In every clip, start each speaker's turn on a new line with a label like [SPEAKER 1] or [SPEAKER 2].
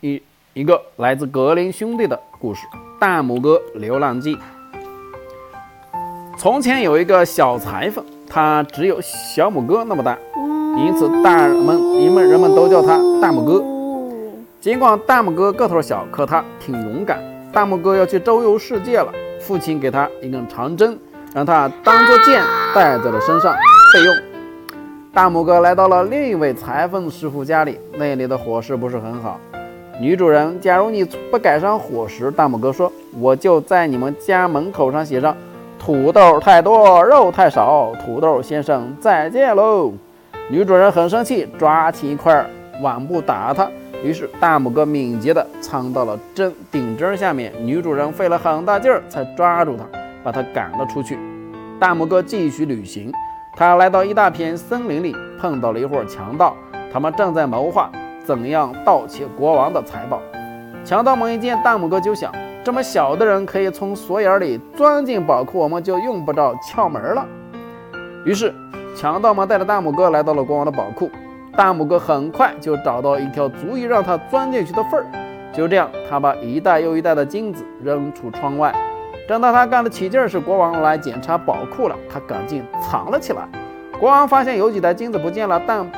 [SPEAKER 1] 一一个来自格林兄弟的故事《大拇哥流浪记》。从前有一个小裁缝，他只有小拇哥那么大，因此大人们人们人们都叫他大拇哥。尽管大拇哥个头小，可他挺勇敢。大拇哥要去周游世界了，父亲给他一根长针，让他当做剑带在了身上备用。大拇哥来到了另一位裁缝师傅家里，那里的伙食不是很好。女主人，假如你不改善伙食，大拇哥说，我就在你们家门口上写上“土豆太多，肉太少，土豆先生再见喽”。女主人很生气，抓起一块碗布打他。于是大拇哥敏捷地藏到了针顶针下面。女主人费了很大劲儿才抓住他，把他赶了出去。大拇哥继续旅行。他来到一大片森林里，碰到了一伙强盗，他们正在谋划怎样盗窃国王的财宝。强盗们一见大拇哥就想：这么小的人可以从锁眼里钻进宝库，我们就用不着撬门了。于是强盗们带着大拇哥来到了国王的宝库。大拇哥很快就找到一条足以让他钻进去的缝儿。就这样，他把一袋又一袋的金子扔出窗外。正当他干得起劲儿时，国王来检查宝库了。他赶紧藏了起来。国王发现有几袋金子不见了，但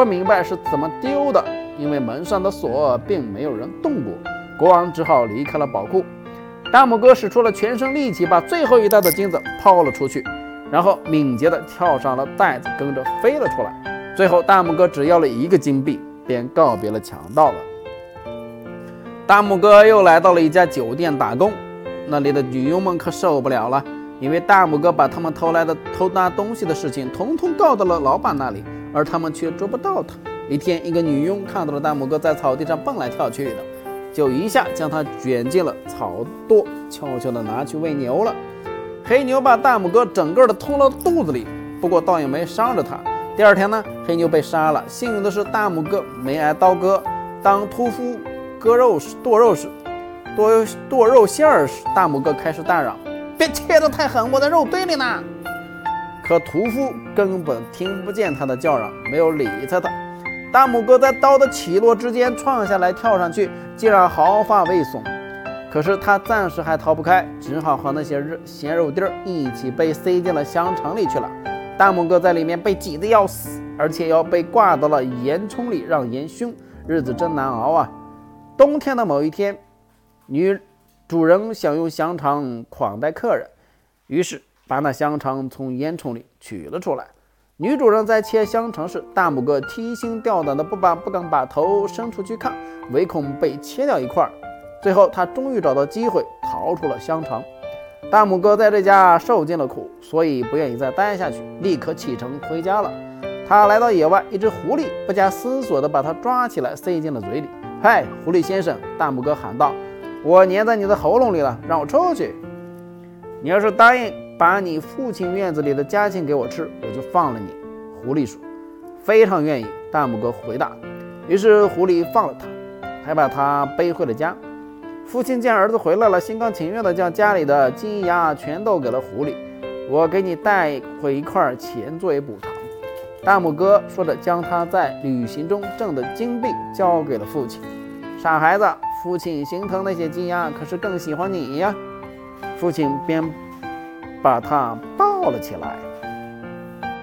[SPEAKER 1] 不明白是怎么丢的，因为门上的锁并没有人动过。国王只好离开了宝库。大拇哥使出了全身力气，把最后一袋的金子抛了出去，然后敏捷地跳上了袋子，跟着飞了出来。最后，大拇哥只要了一个金币，便告别了强盗了。大拇哥又来到了一家酒店打工。那里的女佣们可受不了了，因为大拇哥把他们偷来的偷拿东西的事情，统统告到了老板那里，而他们却捉不到他。一天，一个女佣看到了大拇哥在草地上蹦来跳去的，就一下将他卷进了草垛，悄悄地拿去喂牛了。黑牛把大拇哥整个的吞了肚子里，不过倒也没伤着他。第二天呢，黑牛被杀了。幸运的是，大拇哥没挨刀割。当屠夫割肉时，剁肉时。剁剁肉馅儿时，大拇哥开始大嚷：“别切得太狠，我在肉堆里呢！”可屠夫根本听不见他的叫嚷，没有理他他。大拇哥在刀的起落之间窜下来，跳上去，竟然毫发未损。可是他暂时还逃不开，只好和那些肉咸肉丁一起被塞进了香肠里去了。大拇哥在里面被挤得要死，而且要被挂到了烟囱里让烟熏，日子真难熬啊！冬天的某一天。女主人想用香肠款待客人，于是把那香肠从烟囱里取了出来。女主人在切香肠时，大拇哥提心吊胆的不把不敢把头伸出去看，唯恐被切掉一块儿。最后，他终于找到机会逃出了香肠。大拇哥在这家受尽了苦，所以不愿意再待下去，立刻启程回家了。他来到野外，一只狐狸不加思索地把他抓起来塞进了嘴里。“嗨，狐狸先生！”大拇哥喊道。我粘在你的喉咙里了，让我出去。你要是答应把你父亲院子里的家禽给我吃，我就放了你。狐狸说：“非常愿意。”大拇哥回答。于是狐狸放了他，还把他背回了家。父亲见儿子回来了，心甘情愿地将家里的金鸭全都给了狐狸。我给你带回一块钱作为补偿。大拇哥说着，将他在旅行中挣的金币交给了父亲。傻孩子。父亲心疼那些鸡鸭，可是更喜欢你呀。父亲便把他抱了起来。